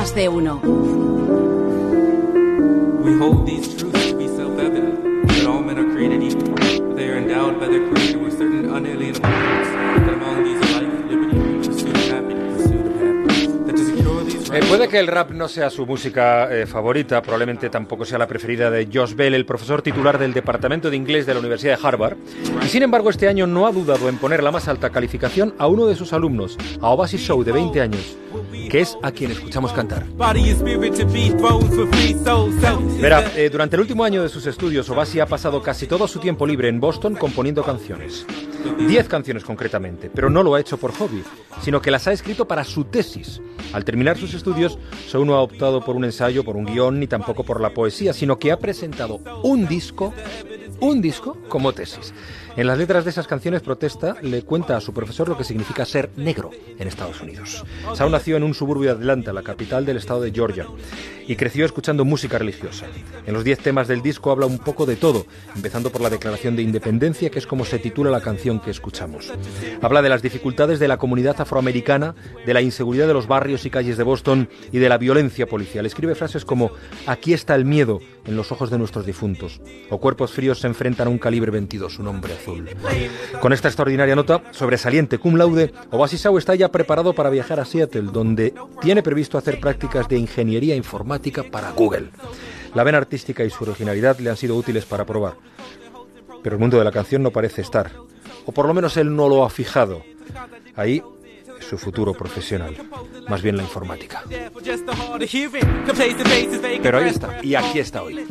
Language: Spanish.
más de uno. We hold these truths to be self-evident, that all men are created equal. They are endowed by their creator Eh, puede que el rap no sea su música eh, favorita, probablemente tampoco sea la preferida de Josh Bell, el profesor titular del Departamento de Inglés de la Universidad de Harvard. Y sin embargo, este año no ha dudado en poner la más alta calificación a uno de sus alumnos, a Oasis Show, de 20 años, que es a quien escuchamos cantar. Verá, eh, durante el último año de sus estudios, Obasi ha pasado casi todo su tiempo libre en Boston componiendo canciones. Diez canciones concretamente, pero no lo ha hecho por hobby, sino que las ha escrito para su tesis. Al terminar sus estudios, Sou no ha optado por un ensayo, por un guion, ni tampoco por la poesía, sino que ha presentado un disco, un disco como tesis. En las letras de esas canciones protesta, le cuenta a su profesor lo que significa ser negro en Estados Unidos. Sao nació en un suburbio de Atlanta, la capital del estado de Georgia, y creció escuchando música religiosa. En los diez temas del disco habla un poco de todo, empezando por la Declaración de Independencia, que es como se titula la canción que escuchamos. Habla de las dificultades de la comunidad afroamericana, de la inseguridad de los barrios y calles de Boston y de la violencia policial. Escribe frases como Aquí está el miedo en los ojos de nuestros difuntos, o Cuerpos fríos se enfrentan a un calibre 22, un hombre azul. Con esta extraordinaria nota, sobresaliente cum laude, Oasisau está ya preparado para viajar a Seattle, donde tiene previsto hacer prácticas de ingeniería informática para Google. La vena artística y su originalidad le han sido útiles para probar. Pero el mundo de la canción no parece estar, o por lo menos él no lo ha fijado. Ahí su futuro profesional, más bien la informática. Pero ahí está, y aquí está hoy.